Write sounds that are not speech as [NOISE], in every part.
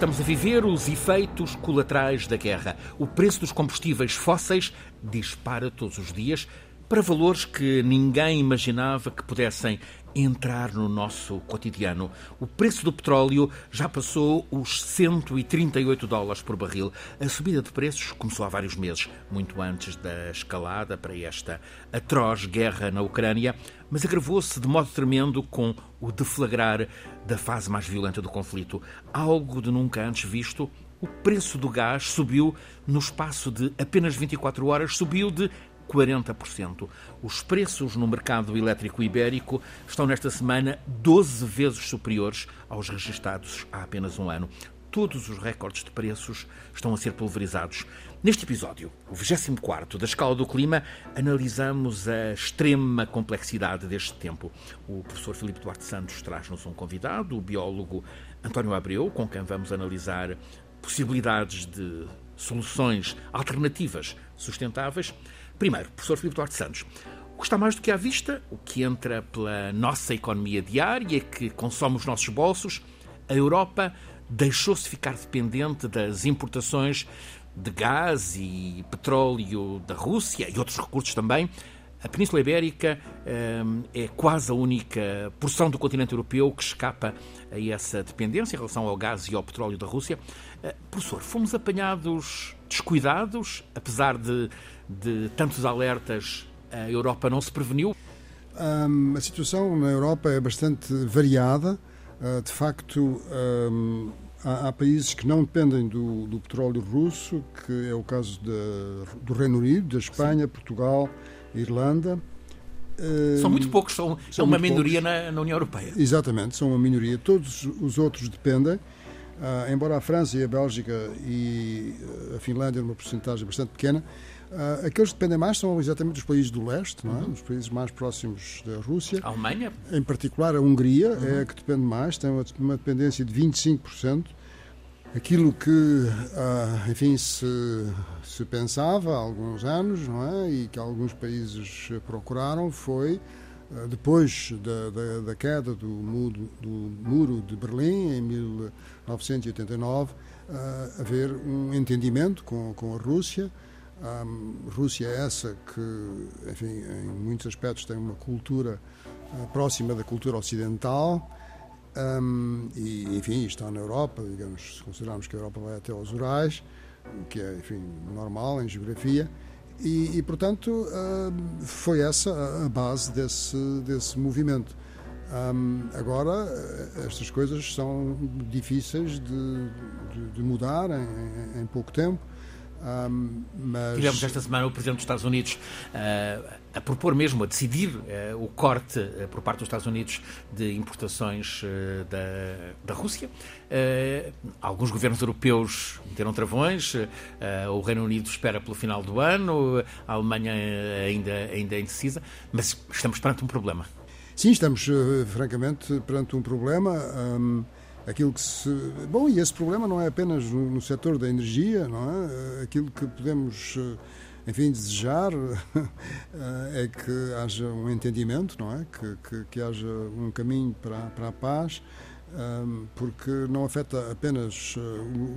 Estamos a viver os efeitos colaterais da guerra. O preço dos combustíveis fósseis dispara todos os dias para valores que ninguém imaginava que pudessem entrar no nosso cotidiano. O preço do petróleo já passou os 138 dólares por barril. A subida de preços começou há vários meses, muito antes da escalada para esta atroz guerra na Ucrânia, mas agravou-se de modo tremendo com o deflagrar da fase mais violenta do conflito. Algo de nunca antes visto. O preço do gás subiu no espaço de apenas 24 horas, subiu de 40%. Os preços no mercado elétrico ibérico estão nesta semana 12 vezes superiores aos registados há apenas um ano. Todos os recordes de preços estão a ser pulverizados. Neste episódio, o 24 da Escala do Clima, analisamos a extrema complexidade deste tempo. O professor Filipe Duarte Santos traz-nos um convidado, o biólogo António Abreu, com quem vamos analisar possibilidades de soluções alternativas sustentáveis. Primeiro, professor Filipe Duarte Santos, o que está mais do que à vista, o que entra pela nossa economia diária, que consome os nossos bolsos, a Europa deixou-se ficar dependente das importações de gás e petróleo da Rússia e outros recursos também. A Península Ibérica hum, é quase a única porção do continente europeu que escapa a essa dependência em relação ao gás e ao petróleo da Rússia. Uh, professor, fomos apanhados descuidados, apesar de de tantos alertas, a Europa não se preveniu? Um, a situação na Europa é bastante variada. Uh, de facto, um, há, há, países que não dependem do, do, petróleo russo, que é o caso de, do Reino Unido, da Espanha, Sim. Portugal, Irlanda. São muito poucos, são, são uma minoria na, na, União Europeia. Exatamente, são uma minoria. Todos os outros dependem. Uh, embora a França e a Bélgica e a Finlândia, numa porcentagem bastante pequena, Uh, aqueles que dependem mais são exatamente os países do leste, não é? Uhum. os países mais próximos da Rússia. A Alemanha? Em particular, a Hungria uhum. é a que depende mais, tem uma, uma dependência de 25%. Aquilo que, uh, enfim, se, se pensava há alguns anos, não é? E que alguns países procuraram foi, depois da, da, da, queda do muro, do muro de Berlim, em 1989, haver um entendimento com, com a Rússia. A Rússia é essa que, enfim, em muitos aspectos tem uma cultura uh, próxima da cultura ocidental. Um, e, enfim, está na Europa, digamos, se considerarmos que a Europa vai até aos Urais, o que é, enfim, normal em geografia, e, e portanto, uh, foi essa a base desse, desse movimento. Um, agora, estas coisas são difíceis de, de, de mudar em, em pouco tempo. Um, mas... Tivemos esta semana o Presidente dos Estados Unidos uh, a propor mesmo, a decidir uh, o corte uh, por parte dos Estados Unidos de importações da, da Rússia. alguns governos europeus meteram travões, o Reino Unido espera pelo final do ano, a Alemanha ainda, ainda é indecisa, mas estamos perante um problema. Sim, estamos francamente perante um problema. Um aquilo que se. Bom, e esse problema não é apenas no, no setor da energia, não é? Aquilo que podemos, enfim, desejar [LAUGHS] é que haja um entendimento, não é? Que, que, que haja um caminho para, para a paz, porque não afeta apenas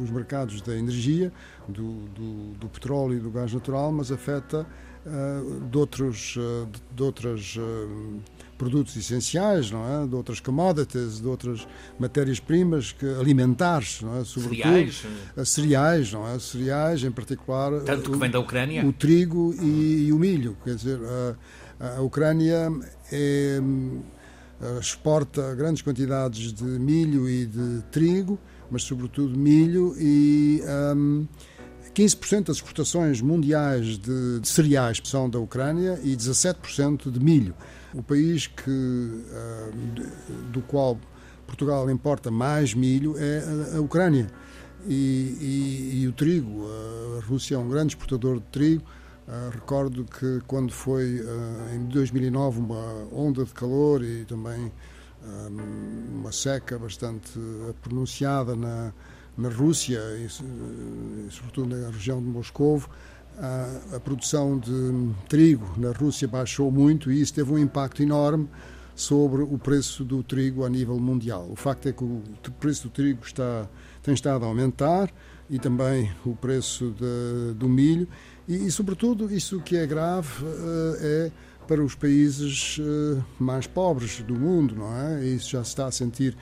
os mercados da energia, do, do, do petróleo e do gás natural, mas afeta de, outros, de outras produtos essenciais, não é? de outras commodities, de outras matérias-primas alimentares, não é? sobretudo cereais, cereais, não é? cereais em particular. Tanto que vem da Ucrânia. O trigo e, e o milho, quer dizer, a, a Ucrânia é, exporta grandes quantidades de milho e de trigo, mas sobretudo milho e um, 15% das exportações mundiais de, de cereais são da Ucrânia e 17% de milho. O país que, uh, do qual Portugal importa mais milho é a, Ucrânia. E, e, e, o trigo, a Rússia é um grande exportador de trigo. Uh, recordo que quando foi uh, em 2009 uma onda de calor e também uma seca bastante pronunciada na, na Rússia, e, sobretudo na região de Moscovo, a, a, produção de trigo na Rússia baixou muito e isso teve um impacto enorme sobre o preço do trigo a nível mundial. O facto é que o preço do trigo está, tem estado a aumentar e também o preço de, do milho e, e, sobretudo, isso que é grave uh, é para os países uh, mais pobres do mundo, não é? Isso já se está a sentir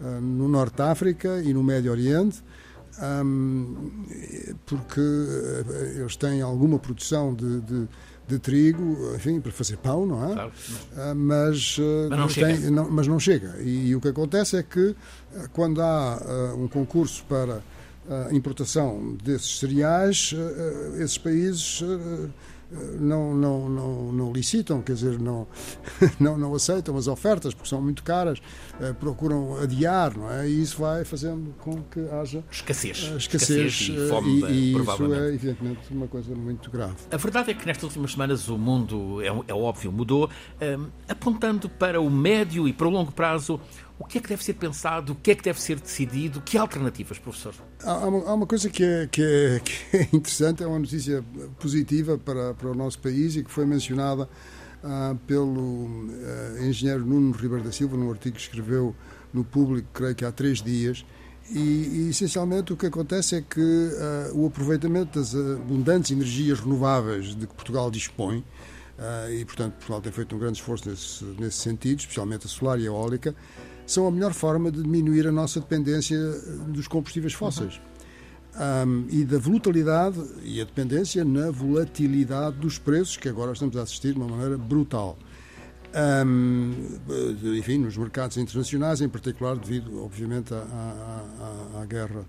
uh, no Norte de África e no Médio Oriente, porque eles têm alguma produção de, de de trigo, enfim, para fazer pão, não é? Claro. Mas, mas, não tem, não, mas não chega. E, e, o que acontece é que quando há uh, um concurso para a importação desses cereais, eh, eh, esses países eh, não, não, não, não licitam, quer dizer, não, [LAUGHS] não, não aceitam as ofertas porque são muito caras, procuram adiar, não é? E isso vai fazendo com que haja escassez, escassez, escassez e fome, e, e isso é evidentemente uma coisa muito grave. A verdade é que nestas últimas semanas o mundo, é, é óbvio, mudou, apontando para o médio e para o longo prazo o que é que deve ser pensado? O que é que deve ser decidido? Que alternativas, professor? Há uma, há uma coisa que é, que, é, [LAUGHS] que é, interessante, é uma notícia positiva para, para o nosso país e que foi mencionada ah, pelo ah, engenheiro Nuno Ribeiro da Silva, num artigo que escreveu no Público, creio que há três dias. E, e essencialmente o que acontece é que ah, o aproveitamento das abundantes energias renováveis de que Portugal dispõe, e portanto Portugal tem feito um grande esforço nesse, nesse sentido, especialmente a solar e a eólica, são a melhor forma de diminuir a nossa dependência dos combustíveis fósseis. Um, e da volatilidade e a dependência na volatilidade dos preços, que agora estamos a assistir de uma maneira brutal. Um, enfim, nos mercados internacionais, em particular devido, obviamente, à, à, à guerra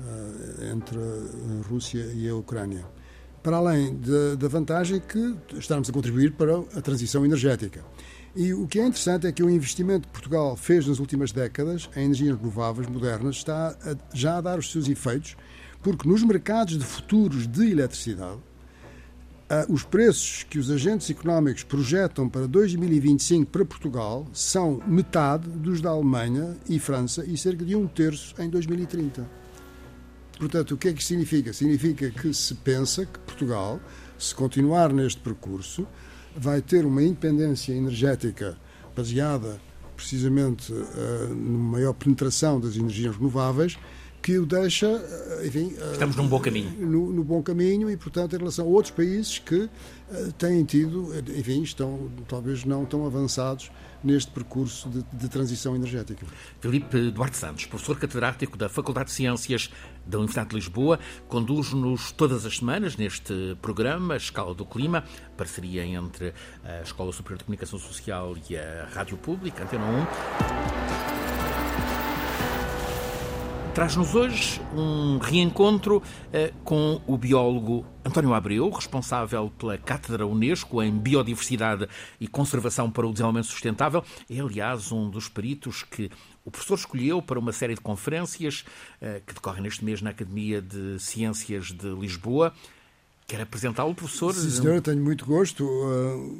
uh, entre a Rússia e a Ucrânia. Para além da vantagem que estamos a contribuir para a transição energética. E o que é interessante é que o investimento que Portugal fez nas últimas décadas em energias renováveis modernas está a, já a dar os seus efeitos, porque nos mercados de futuros de eletricidade, os preços que os agentes económicos projetam para 2025 para Portugal são metade dos da Alemanha e França e cerca de um terço em 2030. Portanto, o que é que significa? Significa que se pensa que Portugal, se continuar neste percurso, vai ter uma independência energética baseada precisamente uh, numa maior penetração das energias renováveis que o deixa, uh, enfim... Uh, Estamos num bom caminho. No, no, bom caminho e, portanto, em relação a outros países que têm tido, enfim, estão talvez não tão avançados neste percurso de, de, transição energética. Filipe Duarte Santos, professor catedrático da Faculdade de Ciências da Universidade de Lisboa, conduz-nos todas as semanas neste programa, Escala do Clima, parceria entre a Escola Superior de Comunicação Social e a Rádio Pública, Antena 1. Traz-nos hoje um reencontro eh, com o biólogo António Abreu, responsável pela Cátedra Unesco em Biodiversidade e Conservação para o Desenvolvimento Sustentável. É, aliás, um dos peritos que o professor escolheu para uma série de conferências eh, que decorrem neste mês na Academia de Ciências de Lisboa. Quer apresentá-lo, professor? Sim, senhor, tenho muito gosto.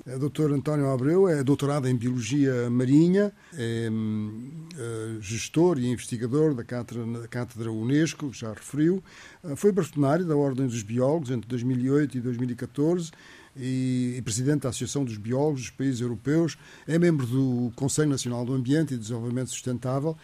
É doutor António Abreu, é doutorado em Biologia Marinha, é eh, gestor e investigador da Cátedra, Cátedra Unesco, já referiu. Eh, foi bastonário da Ordem dos Biólogos entre 2008 e 2014 e, presidente da Associação dos Biólogos dos Países Europeus. É membro do Conselho Nacional do Ambiente e Desenvolvimento Sustentável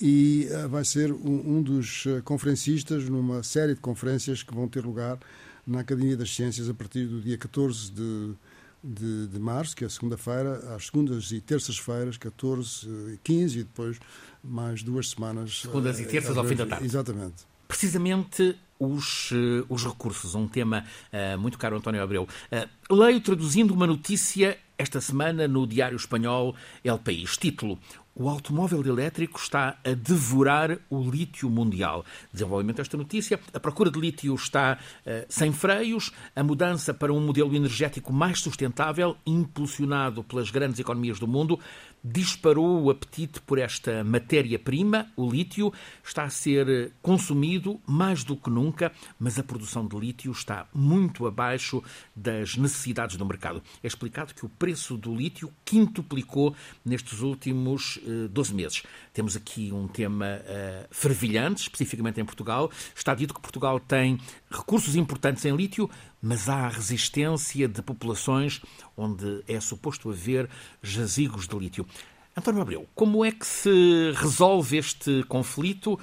e vai ser um, um dos conferencistas numa série de conferências que vão ter lugar na Academia das Ciências a partir do dia 14 de, de, de março, que é segunda-feira, às segundas e terças-feiras, 14 e 15, e depois mais duas semanas. Segundas e eh, terças ao fim da tarde. Exatamente. Precisamente os, eh, os recursos, um tema uh, muito caro, António Abreu. Uh, leio traduzindo uma notícia esta semana no Diário Espanhol El País. Título: o automóvel elétrico está a devorar o lítio mundial. Desenvolvimento desta notícia: a procura de lítio está uh, sem freios, a mudança para um modelo energético mais sustentável, impulsionado pelas grandes economias do mundo, disparou o apetite por esta matéria-prima, o lítio, está a ser consumido mais do que nunca, mas a produção de lítio está muito abaixo das necessidades do mercado. É explicado que o preço do lítio quintuplicou nestes últimos 12 eh, meses. Temos aqui um tema uh, fervilhante, especificamente em Portugal. Está dito que Portugal tem recursos importantes em lítio, mas há a resistência de populações onde é suposto haver jazigos de lítio. António Abreu, como é que se resolve este conflito?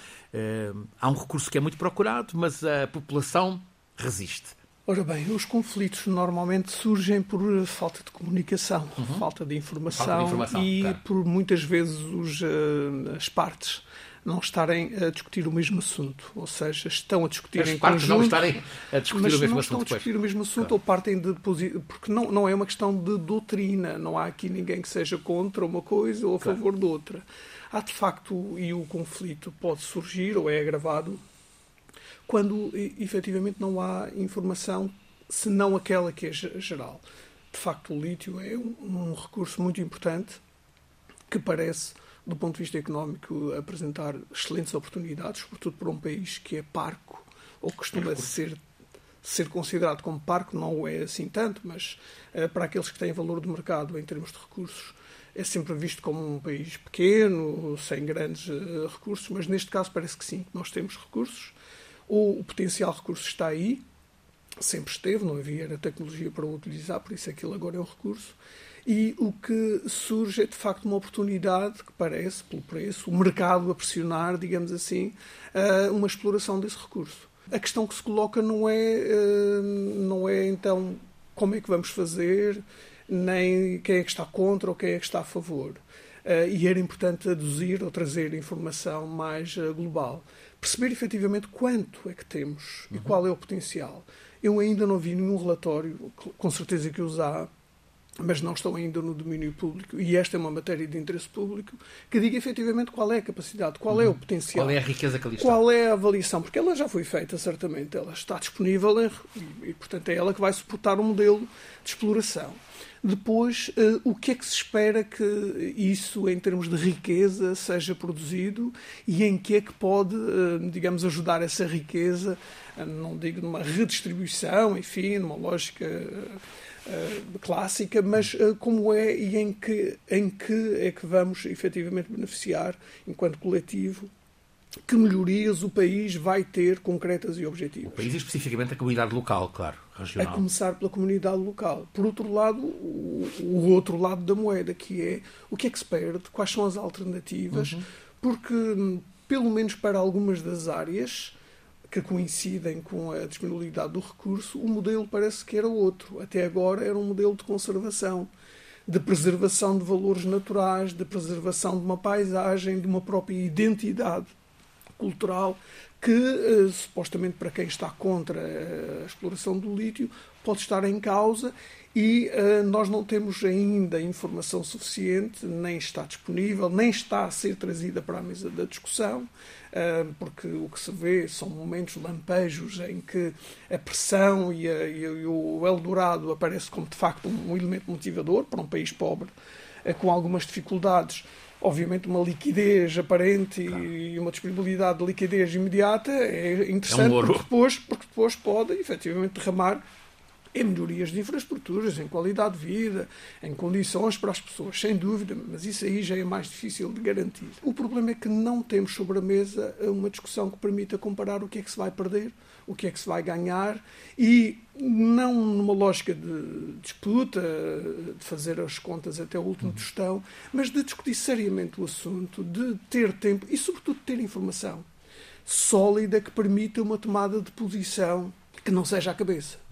há um recurso que é muito procurado, mas a população resiste. Ora bem, os conflitos normalmente surgem por falta de comunicação, uhum. falta, de falta, de informação e claro. por muitas vezes os, uh, as partes não estarem a discutir o mesmo assunto, ou seja, estão a discutir As em partes conjunto, não estarem a discutir mas o mesmo não assunto. estão a discutir o mesmo assunto claro. ou partem de porque não, não é uma questão de doutrina, não há aqui ninguém que seja contra uma coisa ou a claro. favor de outra. Há de facto, e o conflito pode surgir ou é agravado quando efetivamente não há informação senão aquela que é geral. De facto, o lítio é um, um recurso muito importante que parece do ponto de vista económico, apresentar excelentes oportunidades, sobretudo para um país que é parco, ou costuma ser, ser considerado como parco, não é assim tanto, mas uh, para aqueles que têm valor de mercado em termos de recursos, é sempre visto como um país pequeno, sem grandes uh, recursos, mas neste caso parece que sim, nós temos recursos, o, o potencial recurso está aí, sempre esteve, não havia tecnologia para o utilizar, por isso aquilo agora é um recurso e o que surge é de facto uma oportunidade que parece, pelo preço, o mercado a pressionar, digamos assim, uma exploração desse recurso. A questão que se coloca não é, eh, não é então como é que vamos fazer, nem quem é que está contra ou quem é que está a favor. Eh, e era importante aduzir ou trazer informação mais eh, global. Perceber efetivamente quanto é que temos uhum. e qual é o potencial. Eu ainda não vi nenhum relatório, com certeza que os há, mas não estão ainda no domínio público, e esta é uma matéria de interesse público, que diga efetivamente qual é a capacidade, qual é o uhum. potencial. Qual é a riqueza que ali está. Qual é a avaliação, porque ela já foi feita, certamente, ela está disponível e, e portanto, é ela que vai suportar o modelo de exploração. Depois, uh, o que é que se espera que isso, em termos de riqueza, seja produzido e em que é que pode, uh, digamos, ajudar essa riqueza, uh, não digo numa redistribuição, enfim, numa lógica uh, clássica, mas uh, como é e em que, em que é que vamos efetivamente beneficiar enquanto coletivo que melhorias o país vai ter concretas e objetivas. O país e especificamente a comunidade local, claro, regional. A começar pela comunidade local. Por outro lado, o, o outro lado da moeda, que é o que é que se perde, quais são as alternativas, uhum. porque, hum, pelo menos para algumas das áreas, que coincidem com a disponibilidade do recurso, o modelo parece que era outro. Até agora era um modelo de conservação, de preservação de valores naturais, de preservação de uma paisagem, de uma própria identidade cultural que, eh, supostamente para quem está contra a exploração do lítio, pode estar em causa e uh, nós não temos ainda informação suficiente, nem está disponível, nem está a ser trazida para a mesa da discussão, uh, porque o que se vê são momentos lampejos em que a pressão e, a, e o Eldorado aparece como de facto um, elemento motivador para um país pobre, uh, com algumas dificuldades. Obviamente, uma liquidez aparente claro. e uma disponibilidade de liquidez imediata é interessante, é um porque, depois, porque depois pode efetivamente derramar em melhorias de infraestruturas, em qualidade de vida, em condições para as pessoas, sem dúvida, mas isso aí já é mais difícil de garantir. O problema é que não temos sobre a mesa uma discussão que permita comparar o que é que se vai perder, o que é que se vai ganhar e não numa lógica de disputa, de fazer as contas até o último uhum. tostão, mas de discutir seriamente o assunto, de ter tempo e, sobretudo, de ter informação sólida que permita uma tomada de posição que não seja a cabeça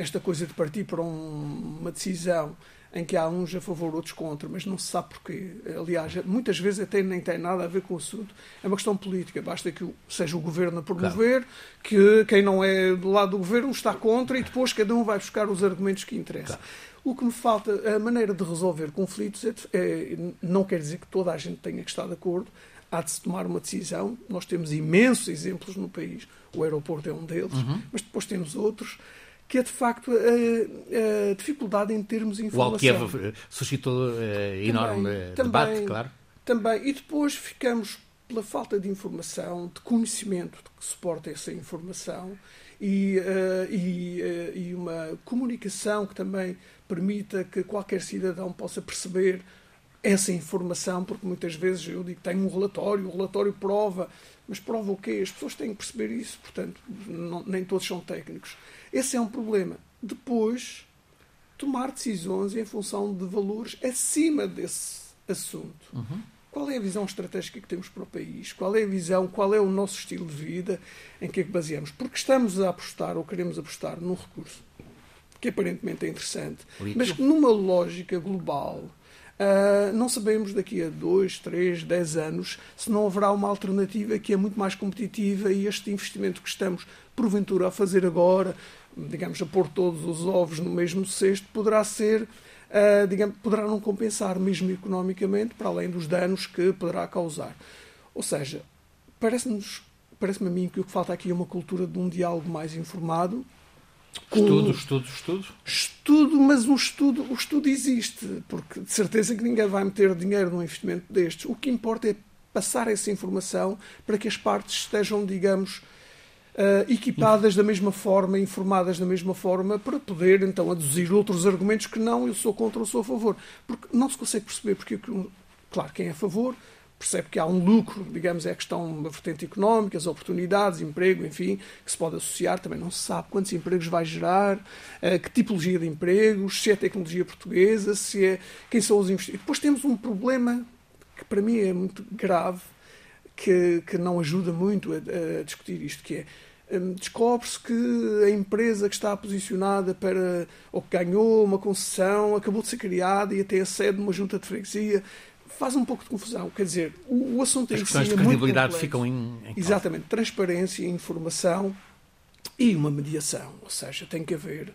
esta coisa de partir para um, uma decisão em que há uns a favor, outros contra, mas não se sabe porquê. Aliás, muitas vezes até nem tem nada a ver com o assunto. É uma questão política. Basta que seja o governo a promover, claro. que quem não é do lado do governo está contra e depois cada um vai buscar os argumentos que interessam. Claro. O que me falta, a maneira de resolver conflitos, é, é, não quer dizer que toda a gente tenha que estar de acordo. Há de se tomar uma decisão. Nós temos imensos exemplos no país. O aeroporto é um deles, uhum. mas depois temos outros que é de facto a, a dificuldade em termos informação. O Alqueva suscitou uh, enorme também, debate, também, claro. Também. E depois ficamos pela falta de informação, de conhecimento de que suporta essa informação e, uh, e, uh, e uma comunicação que também permita que qualquer cidadão possa perceber essa informação, porque muitas vezes eu digo que tenho um relatório, o relatório prova, mas prova o quê? As pessoas têm que perceber isso, portanto, não, nem todos são técnicos. Esse é um problema. Depois, tomar decisões em função de valores acima desse assunto. Uhum. Qual é a visão estratégica que temos para o país? Qual é a visão, qual é o nosso estilo de vida, em que é que baseamos? Porque estamos a apostar ou queremos apostar num recurso que aparentemente é interessante, mas que numa lógica global Uh, não sabemos daqui a 2, 3, 10 anos se não haverá uma alternativa que é muito mais competitiva e este investimento que estamos, porventura, a fazer agora, digamos, a pôr todos os ovos no mesmo cesto, poderá ser, uh, digamos, poderá não compensar, mesmo economicamente, para além dos danos que poderá causar. Ou seja, parece-nos, parece-me a mim que o que falta aqui é uma cultura de um diálogo mais informado, Estudo, estudo, estudo? Estudo, mas um estudo, o estudo existe, porque de certeza que ninguém vai meter dinheiro num investimento destes. O que importa é passar essa informação para que as partes estejam, digamos, uh, equipadas da mesma forma, informadas da mesma forma, para poder então aduzir outros argumentos que não eu sou contra ou sou a favor. Porque não se consegue perceber porque, claro, quem é a favor percebe que há um lucro, digamos, é a questão da vertente económica, as oportunidades, emprego, enfim, que se pode associar, também não se sabe quantos empregos vai gerar, uh, que tipologia de empregos, se é tecnologia portuguesa, se é quem são os investidores. Depois temos um problema que para mim é muito grave, que, que não ajuda muito a, a discutir isto, que é um, descobre-se que a empresa que está posicionada para ou que ganhou uma concessão acabou de ser criada e até a sede de uma junta de freguesia faz um pouco de confusão. Quer dizer, o, o assunto As em si é de credibilidade ficam em, em Exatamente. Transparência, informação e uma mediação. Ou seja, tem que haver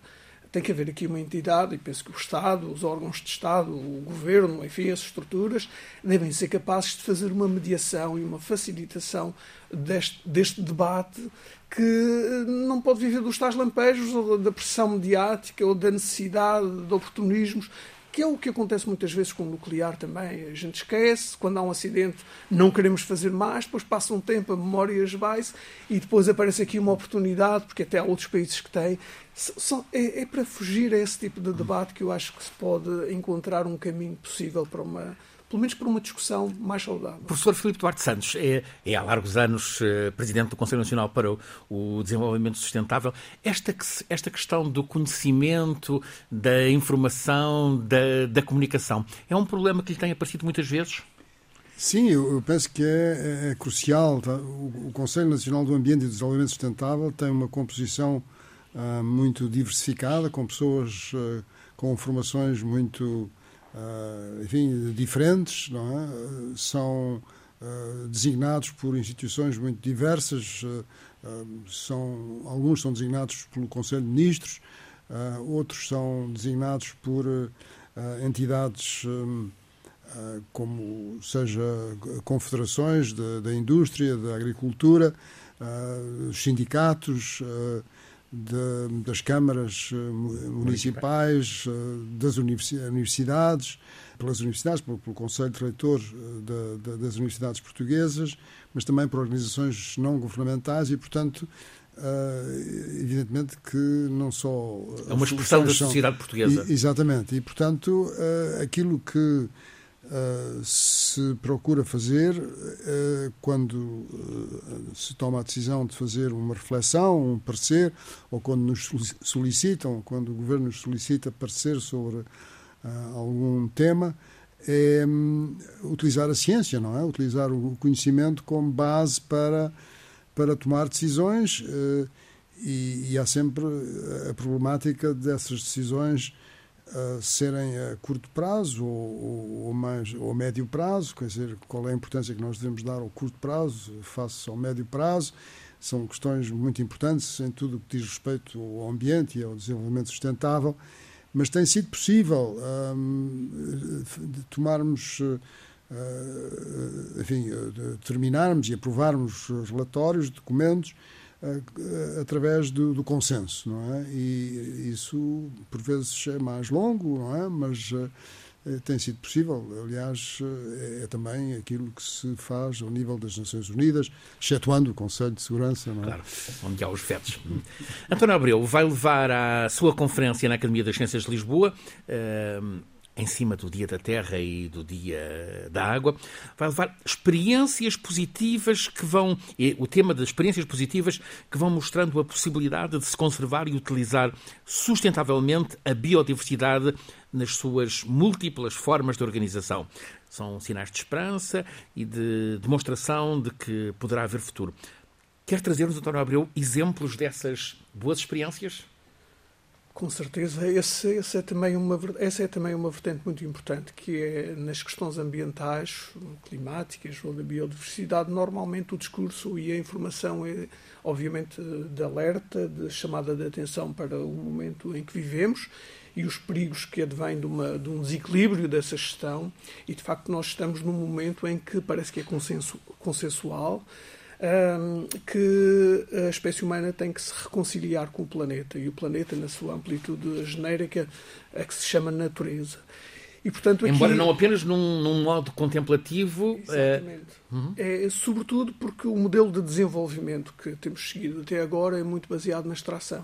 tem que haver aqui uma entidade, e penso que o Estado, os órgãos de Estado, o Governo, enfim, as estruturas, devem ser capazes de fazer uma mediação e uma facilitação deste, deste debate que não pode viver dos tais lampejos ou da pressão mediática ou da necessidade de oportunismos que é o que acontece muitas vezes com o nuclear também. A gente esquece, quando há um acidente não queremos fazer mais, depois passa um tempo, a memória esvai-se e depois aparece aqui uma oportunidade, porque até há outros países que têm. É, é para fugir a esse tipo de debate que eu acho que se pode encontrar um caminho possível para uma pelo menos por uma discussão mais saudável. Professor Filipe Duarte Santos é, é há largos anos eh, presidente do Conselho Nacional para o, o, Desenvolvimento Sustentável. Esta, esta questão do conhecimento, da informação, da, da comunicação, é um problema que lhe tem aparecido muitas vezes? Sim, eu, penso que é, é, é crucial. Tá? O, o, Conselho Nacional do Ambiente e do Desenvolvimento Sustentável tem uma composição uh, muito diversificada, com pessoas uh, com formações muito uh, enfim, diferentes, é? são uh, designados por instituições muito diversas, uh, são, alguns são designados pelo Conselho de Ministros, outros são designados por entidades como seja confederações da, indústria, da agricultura, os sindicatos, de, das câmaras eh, municipais, eh, das universidades, pelas universidades, pelo, pelo Conselho de Reitor eh, das Universidades Portuguesas, mas também por organizações não governamentais e, portanto, Uh, evidentemente que não só. É uma expressão da sociedade portuguesa. E, exatamente. E, portanto, uh, aquilo que Uh, se procura fazer uh, quando uh, se toma a decisão de fazer uma reflexão, um parecer, ou quando nos solicitam, quando o governo nos solicita parecer sobre algum tema, é um, utilizar a ciência, não é? Utilizar o conhecimento como base para, para tomar decisões e, e há sempre a problemática dessas decisões serem a curto prazo ou, ou, mais, ou a médio prazo, quer dizer, qual é a importância que nós devemos dar ao curto prazo face ao médio prazo. São questões muito importantes em tudo o que diz respeito ao ambiente e ao desenvolvimento sustentável, mas tem sido possível hum, tomarmos, uh, enfim, terminarmos e aprovarmos relatórios, documentos através do, do, consenso, não é? E isso por vezes é mais longo, não é? Mas eh, tem sido possível. Aliás, é, é, também aquilo que se faz ao nível das Nações Unidas, excetuando o Conselho de Segurança, não é? Claro, onde há os vetos. António Abreu vai levar à sua conferência na Academia das Ciências de Lisboa. Uh, em cima do Dia da Terra e do Dia da Água, vai levar experiências positivas que vão. O tema das experiências positivas que vão mostrando a possibilidade de se conservar e utilizar sustentavelmente a biodiversidade nas suas múltiplas formas de organização. São sinais de esperança e de demonstração de que poderá haver futuro. Quer trazer-nos, António Abreu, exemplos dessas boas experiências? Com certeza, esse, esse é também uma, essa é também uma vertente muito importante, que é nas questões ambientais, climáticas ou da biodiversidade, normalmente o discurso e a informação é, obviamente, de alerta, de chamada de atenção para o momento em que vivemos e os perigos que advêm de, uma, de um desequilíbrio dessa gestão. E, de facto, nós estamos num momento em que parece que é consenso, consensual, que a espécie humana tem que se reconciliar com o planeta e o planeta na sua amplitude genérica a que se chama natureza. E, portanto, aqui... Embora não apenas num, num modo contemplativo. Exatamente. É... Uhum. é... sobretudo porque o modelo de desenvolvimento que temos seguido até agora é muito baseado na extração.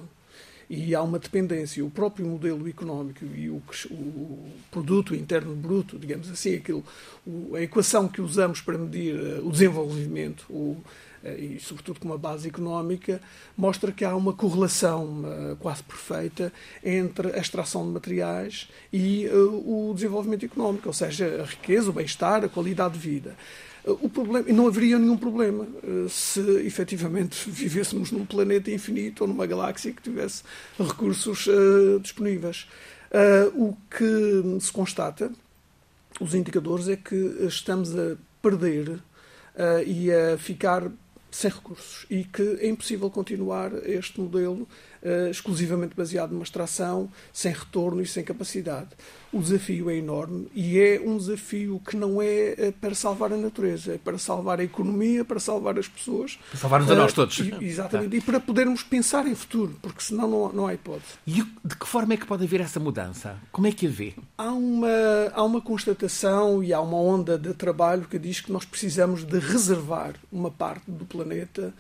E há uma dependência. O próprio modelo económico e o, o produto interno bruto, digamos assim, aquilo, a equação que usamos para medir eh, o desenvolvimento, o, eh, e sobretudo com uma base económica, mostra que há uma correlação uh, quase perfeita entre a extração de materiais e uh, o desenvolvimento económico, ou seja, a riqueza, o bem-estar, a qualidade de vida. O problema, não haveria nenhum problema se efetivamente vivêssemos num planeta infinito ou numa galáxia que tivesse recursos uh, disponíveis. Uh, o que se constata, os indicadores, é que estamos a perder uh, e a ficar sem recursos e que é impossível continuar este modelo uh, exclusivamente baseado numa extração, sem retorno e sem capacidade. O desafio é enorme e é um desafio que não é uh, para salvar a natureza, é para salvar a economia, para salvar as pessoas. Para salvar-nos a nós todos. E, exatamente, e para podermos pensar em futuro, porque senão não, não há hipótese. E de que forma é que pode haver essa mudança? Como é que a vê? Há uma, há uma constatação e há uma onda de trabalho que diz que nós precisamos de reservar uma parte do planeta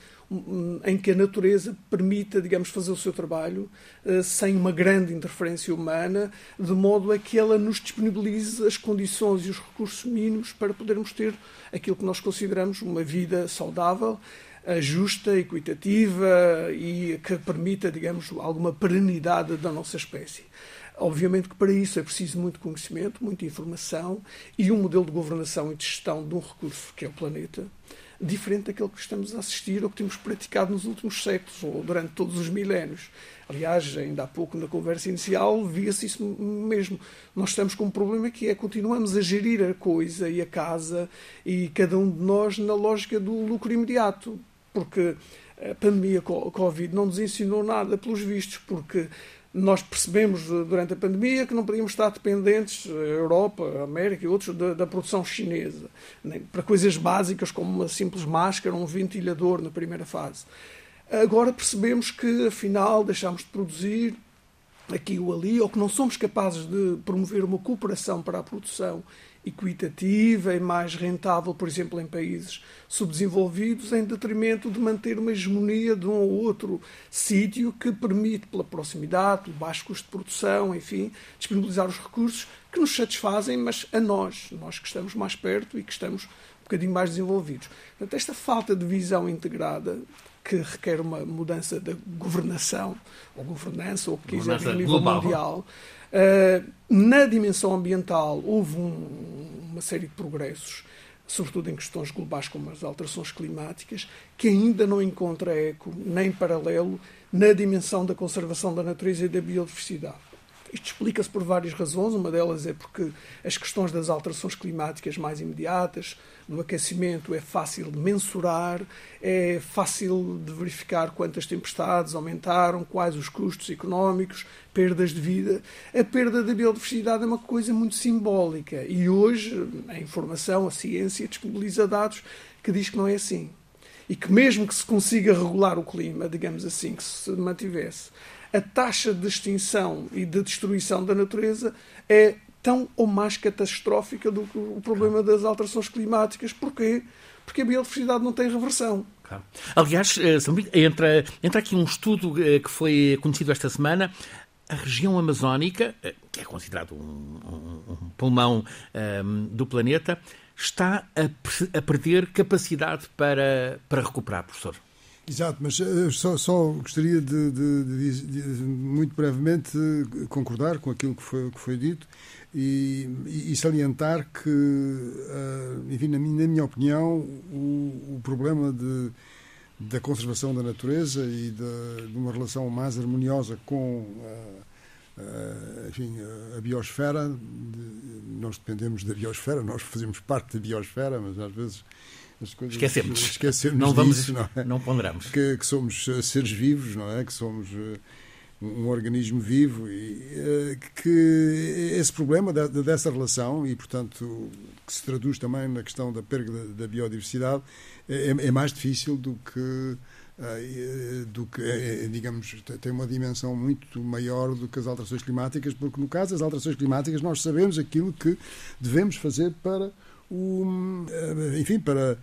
em que a natureza permita, digamos, fazer o seu trabalho uh, sem uma grande interferência humana, de modo a que ela nos disponibilize as condições e os recursos mínimos para podermos ter aquilo que nós consideramos uma vida saudável, uh, justa, equitativa e que permita, digamos, alguma perenidade da nossa espécie. Obviamente que para isso é preciso muito conhecimento, muita informação e um modelo de governação e de gestão de um recurso que é o planeta diferente daquele que estamos a assistir ou que temos praticado nos últimos séculos ou durante todos os milénios. Aliás, ainda há pouco na conversa inicial via-se isso mesmo. Nós estamos com um problema que é continuamos a gerir a coisa e a casa e cada um de nós na lógica do lucro imediato, porque a pandemia Covid não nos ensinou nada pelos vistos, porque nós percebemos eh, durante a pandemia que não podíamos estar dependentes, a eh, Europa, a América e outros, da, da, produção chinesa, para coisas básicas como uma simples máscara, um ventilador na primeira fase. Agora percebemos que, afinal, deixámos de produzir aqui ou ali, ou que não somos capazes de promover uma cooperação para a produção equitativa e mais rentável, por exemplo, em países subdesenvolvidos, em detrimento de manter uma hegemonia de um ou outro sítio que permite, pela proximidade, pelo baixo custo de produção, enfim, disponibilizar os recursos que nos satisfazem, mas a nós, nós que estamos mais perto e que estamos bocadinho mais desenvolvidos. Portanto, esta falta de visão integrada que requer uma mudança da governação, ou governança, ou o que quiser, a nível global. mundial, Uh, na dimensão ambiental, houve um, uma série de progressos, sobretudo em questões globais como as alterações climáticas, que ainda não encontra eco nem paralelo na dimensão da conservação da natureza e da biodiversidade. Isto explica-se por várias razões. Uma delas é porque as questões das alterações climáticas mais imediatas, do aquecimento, é fácil de mensurar, é fácil de verificar quantas tempestades aumentaram, quais os custos económicos, perdas de vida. A perda da biodiversidade é uma coisa muito simbólica e hoje a informação, a ciência disponibiliza dados que diz que não é assim. E que mesmo que se consiga regular o clima, digamos assim, que se mantivesse, a taxa de extinção e de destruição da natureza é tão ou mais catastrófica do que o problema das alterações climáticas. Porquê? Porque a biodiversidade não tem reversão. Aliás, eh, entra, entra aqui um estudo eh, que foi conhecido esta semana a região amazónica, eh, que é considerado um, um, um pulmão um, ehm, do planeta, está a, a, perder capacidade para, para recuperar, professor. Exato, mas eh, só, só gostaria de, de, de, de, muito brevemente concordar com aquilo que foi, que foi dito e, e salientar que, uh, enfim, na minha, na minha opinião, o, o problema de da conservação da natureza e de, uma relação mais harmoniosa com enfim, a biosfera. Nós dependemos da biosfera, nós fazemos parte da biosfera, mas às vezes as coisas esquecemos, [LAUGHS] esquecemos não vamos, disso, não, é? não ponderamos que, que, somos seres vivos, não é? Que somos eh, um organismo vivo e eh, que esse problema dessa relação e portanto que se traduz também na questão da perda da biodiversidade é, é mais difícil do que eh, do que, é, digamos, tem uma dimensão muito maior do que as alterações climáticas, porque no caso das alterações climáticas nós sabemos aquilo que devemos fazer para o, eh, enfim, para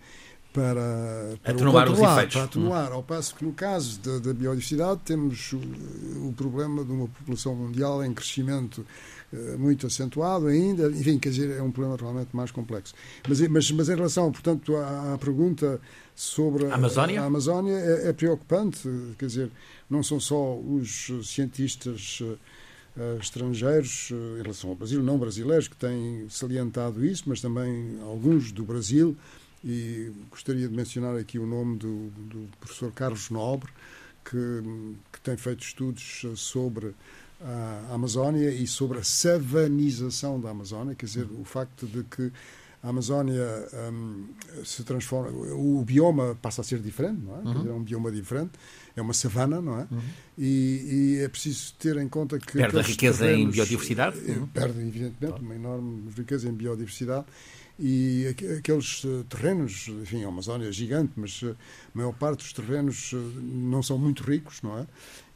para, para atenuar os efeitos. Para atenuar, ao passo que no caso da, da biodiversidade temos o, o, problema de uma população mundial em crescimento uh, muito acentuado ainda, enfim, quer dizer, é um problema realmente mais complexo. Mas, mas, mas em relação, portanto, à, à pergunta sobre a Amazónia, a, a Amazónia é, é, preocupante, quer dizer, não são só os cientistas uh, estrangeiros uh, em relação ao Brasil, não brasileiros, que têm salientado isso, mas também alguns do Brasil, e gostaria de mencionar aqui o nome do, do professor Carlos Nobre, que, que, tem feito estudos sobre a Amazónia e sobre a savanização da Amazónia, quer dizer, o facto de que a Amazónia um, se transforma, o bioma passa a ser diferente, não é? Uhum. Dizer, é um bioma diferente, é uma savana, não é? Uhum. E, e, é preciso ter em conta que. Perde a riqueza terrenos, em biodiversidade? Uhum. Perde, evidentemente, uma enorme riqueza em biodiversidade e aqueles eh, terrenos, enfim, a Amazónia é gigante, mas eh, a maior parte dos terrenos eh, não são muito ricos, não é?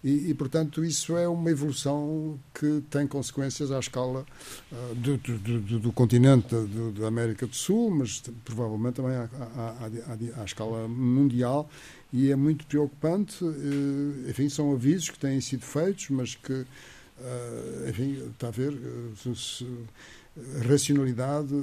E, e, portanto, isso é uma evolução que tem consequências à escala uh, do, do, do, do, continente da América do Sul, mas provavelmente também à, à, à, à, escala mundial. E é muito preocupante. Uh, enfim, são avisos que têm sido feitos, mas que, uh, enfim, está a ver. Se, racionalidade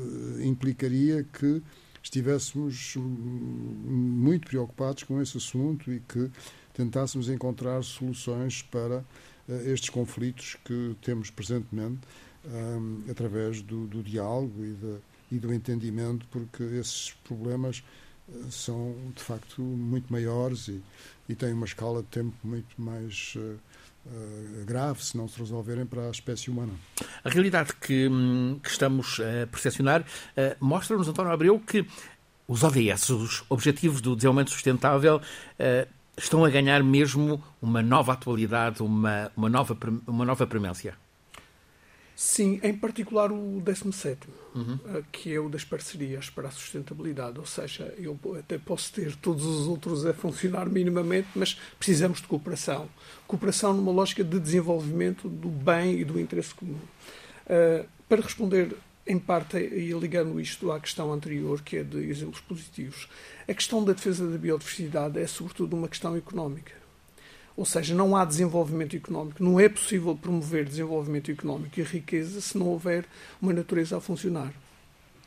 implicaria que estivéssemos muito preocupados com esse assunto e que tentássemos encontrar soluções para eh, estes conflitos que temos presentemente um, através do, do diálogo e, de, e, do entendimento, porque esses problemas eh, são de facto muito maiores e, e têm uma escala de tempo muito mais uh, grave se não se resolverem para a espécie humana. A realidade que, hum, que estamos a percepcionar uh, mostra-nos, António Abreu, que os ODS, os Objetivos do Desenvolvimento Sustentável, estão a ganhar mesmo uma nova atualidade, uma, uma, nova, uma nova premência. Sim, em particular o 17, uhum. Eh, que é o das parcerias para a sustentabilidade. Ou seja, eu até posso ter todos os outros a funcionar minimamente, mas precisamos de cooperação. Cooperação numa lógica de desenvolvimento do bem e do interesse comum. Uh, para responder em parte, e ligando isto à questão anterior, que é de exemplos positivos, a questão da defesa da biodiversidade é sobretudo uma questão económica. Ou seja, não há desenvolvimento económico. Não é possível promover desenvolvimento económico e riqueza se não houver uma natureza a funcionar.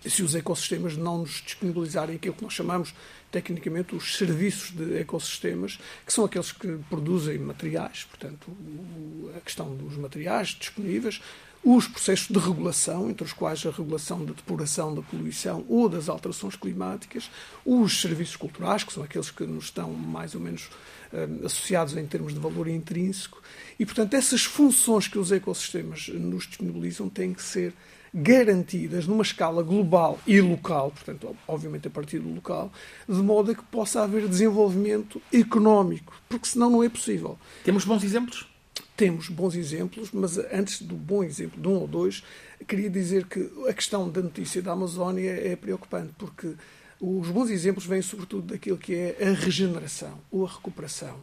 E se os ecossistemas não nos disponibilizarem aquilo que nós chamamos tecnicamente os serviços de ecossistemas, que são aqueles que produzem materiais, portanto, a questão dos materiais disponíveis, os processos de regulação, entre os quais a regulação da depuração da poluição ou das alterações climáticas, os serviços culturais, que são aqueles que nos estão mais ou menos uh, associados em termos de valor intrínseco. E, portanto, essas funções que os ecossistemas nos disponibilizam têm que ser garantidas numa escala global e local, portanto, obviamente a partir do local, de modo a que possa haver desenvolvimento económico, porque senão não é possível. Temos bons exemplos? Temos bons exemplos, mas antes do bom exemplo, de um ou dois, queria dizer que a questão da notícia da Amazónia é preocupante, porque os bons exemplos vêm sobretudo daquilo que é a regeneração ou a recuperação.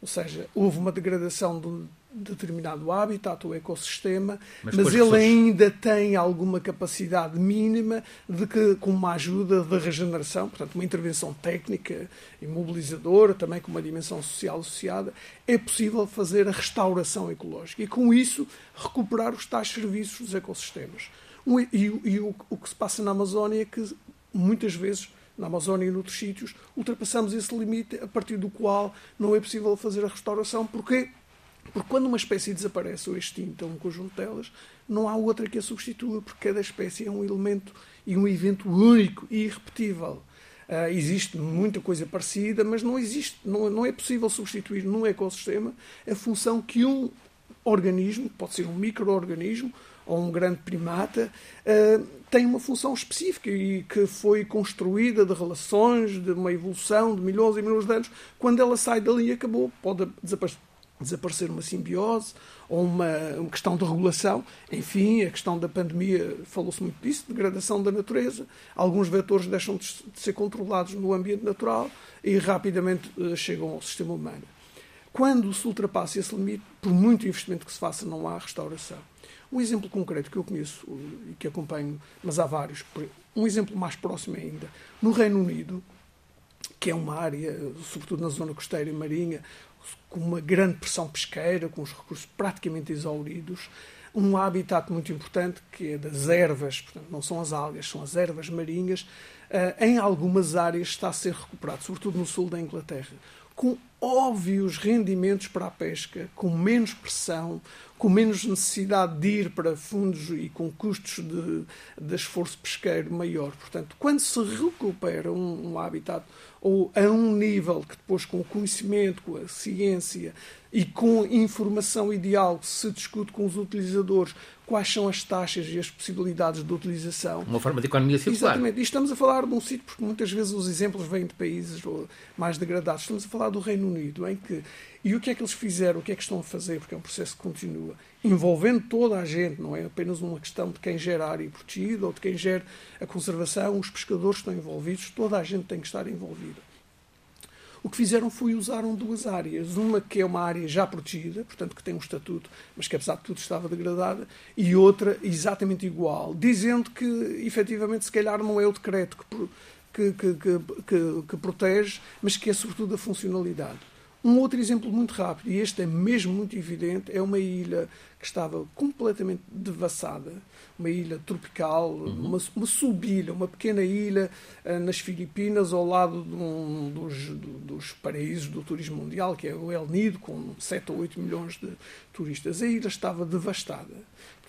ou seja, houve uma degradação de determinado habitat ou ecossistema, mas, mas ele ainda tem alguma capacidade mínima de que, com uma ajuda de regeneração, portanto, uma intervenção técnica e mobilizadora, também com uma dimensão social associada, é possível fazer a restauração ecológica e, com isso, recuperar os tais serviços dos ecossistemas. E, e o, o que se passa na Amazónia é que, muitas vezes, na Amazónia e noutros sítios, ultrapassamos esse limite a partir do qual não é possível fazer a restauração, porque porque quando uma espécie desaparece ou extinta, um conjunto delas, não há outra que a substitua, porque cada espécie é um elemento e um evento único e irrepetível. Uh, existe muita coisa parecida, mas não existe, não, não é possível substituir num ecossistema a função que um organismo, pode ser um microorganismo ou um grande primata, uh, tem uma função específica e que foi construída de relações, de uma evolução de milhões e milhões de anos. Quando ela sai dali, acabou, pode desaparecer desaparecer uma simbiose ou uma, uma, questão de regulação. Enfim, a questão da pandemia, falou-se muito disso, degradação da natureza. Alguns vetores deixam de, ser controlados no ambiente natural e rapidamente uh, chegam ao sistema humano. Quando se ultrapassa esse limite, por muito investimento que se faça, não há restauração. Um exemplo concreto que eu conheço e que acompanho, mas há vários, um exemplo mais próximo ainda, no Reino Unido, que é uma área, sobretudo na zona costeira e marinha, com uma grande pressão pesqueira, com os recursos praticamente exauridos, um habitat muito importante que é das ervas, portanto, não são as algas, são as ervas marinhas, uh, em algumas áreas está a ser recuperado, sobretudo no sul da Inglaterra, com óbvios rendimentos para a pesca, com menos pressão, com menos necessidade de ir para fundos e com custos de, de esforço pesqueiro maior. Portanto, quando se recupera um, um habitat ou a um nível que depois com o conhecimento, com a ciência e com informação ideal se discute com os utilizadores quais são as taxas e as possibilidades de utilização. Uma forma de economia circular. Exatamente. E estamos a falar de um sítio, porque muitas vezes os exemplos vêm de países mais degradados. Estamos a falar do Reino Unido, em que. E o que é que eles fizeram? O que é que estão a fazer? Porque é um processo que continua. Envolvendo toda a gente, não é apenas uma questão de quem gera a área protegida ou de quem gera a conservação, os pescadores estão envolvidos, toda a gente tem que estar envolvida. O que fizeram foi usaram duas áreas. Uma que é uma área já protegida, portanto que tem um estatuto, mas que apesar de tudo estava degradada, e outra exatamente igual, dizendo que efetivamente se calhar não é o decreto que, que, que, que protege, mas que é sobretudo a funcionalidade. Um outro exemplo muito rápido, e este é mesmo muito evidente, é uma ilha que estava completamente devassada, uma ilha tropical, uhum. uma, uma subilha, uma pequena ilha uh, nas Filipinas, ao lado de um dos, dos paraísos do turismo mundial, que é o El Nido, com 7 ou 8 milhões de turistas. A ilha estava devastada.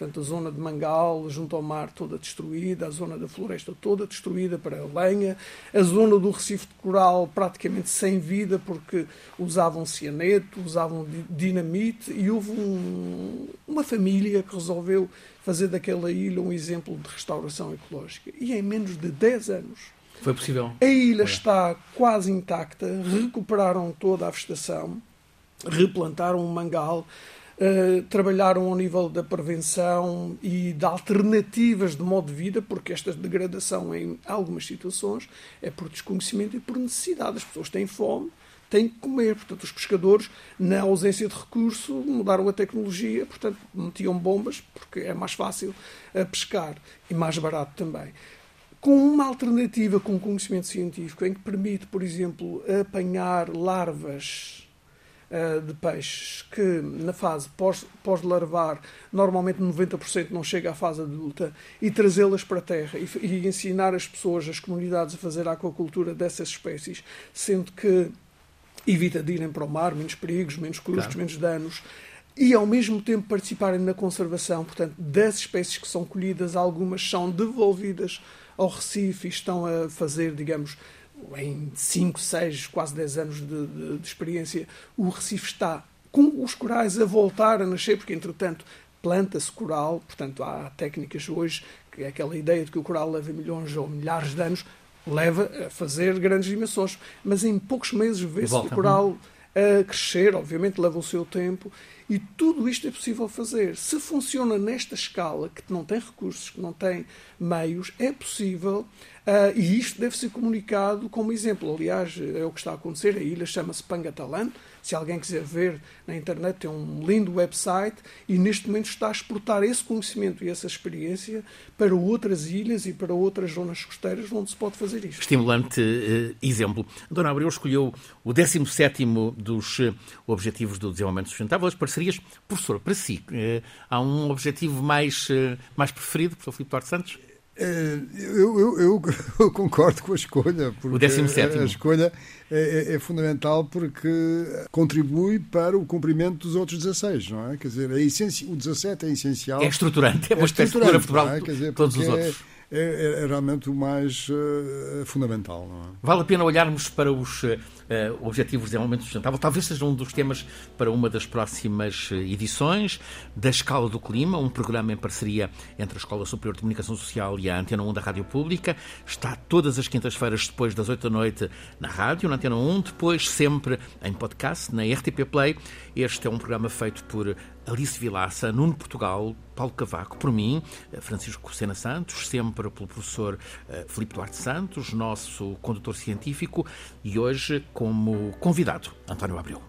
Portanto, a zona de Mangal, junto ao mar, toda destruída, a zona da floresta toda destruída para a lenha, a zona do Recife de Coral praticamente sem vida, porque usavam cianeto, usavam dinamite, e houve um, uma família que resolveu fazer daquela ilha um exemplo de restauração ecológica. E em menos de 10 anos. Foi possível. A ilha está quase intacta, recuperaram toda a vegetação, replantaram um mangal, Uh, trabalharam ao nível da prevenção e de alternativas de modo de vida, porque esta degradação em algumas situações é por desconhecimento e por necessidade. As pessoas têm fome, têm que comer. Portanto, os pescadores, na ausência de recurso, mudaram a tecnologia, portanto, metiam bombas, porque é mais fácil uh, pescar e mais barato também com uma alternativa com conhecimento científico em que permite, por exemplo, apanhar larvas uh, de peixes que na fase pós-larvar pós normalmente 90% não chega à fase adulta e trazê-las para a terra e, e, ensinar as pessoas, as comunidades a fazer aquacultura dessas espécies, sendo que evita de irem para o mar, menos perigos, menos custos, claro. menos danos e ao mesmo tempo participarem na conservação, portanto, das espécies que são colhidas, algumas são devolvidas ao Recife e estão a fazer, digamos, em 5, 6, quase 10 anos de, de, de, experiência, o Recife está com os corais a voltar a nascer, porque entretanto planta-se coral, portanto há técnicas hoje, que é aquela ideia de que o coral leva milhões ou milhares de anos, leva a fazer grandes dimensões, mas em poucos meses vê-se o coral a crescer, obviamente leva o seu tempo, e tudo isto é possível fazer. Se funciona nesta escala, que não tem recursos, que não tem meios, é possível Uh, e isto deve ser comunicado como exemplo. Aliás, é o que está a acontecer. A ilha chama-se Pangatalan, Se alguém quiser ver na internet, tem um lindo website e neste momento está a exportar esse conhecimento e essa experiência para outras ilhas e para outras zonas costeiras onde se pode fazer isto. Estimulante uh, exemplo. Dona Abreu escolheu o 17 dos uh, Objetivos do Desenvolvimento Sustentável, as parcerias. Professor, para si, uh, há um objetivo mais, mais preferido, professor Filipe Duarte Santos? É, eu, eu, eu, [LAUGHS] eu, concordo com a escolha. Porque o 17. A escolha é, é, é, fundamental porque contribui para o cumprimento dos outros 16, não é? Quer dizer, é essenci... o 17 é essencial. É estruturante, é uma é de vertebral é? Quer dizer, todos os outros. É, é, é, realmente o mais uh, fundamental. Vale a pena olharmos para os uh, Objetivos de Desenvolvimento Sustentável, talvez seja um dos temas para uma das próximas edições da Escala do Clima, um programa em parceria entre a Escola Superior de Comunicação Social e a Antena 1 da Rádio Pública. Está todas as quintas-feiras depois das 8 da noite na rádio, na Antena 1, depois sempre em podcast, na RTP Play. Este é um programa feito por Alice Vilaça, Nuno Portugal, Paulo Cavaco, por mim, eh, Francisco Sena Santos, sempre pelo professor eh, Filipe Duarte Santos, nosso condutor científico, e hoje como convidado, António Abreu.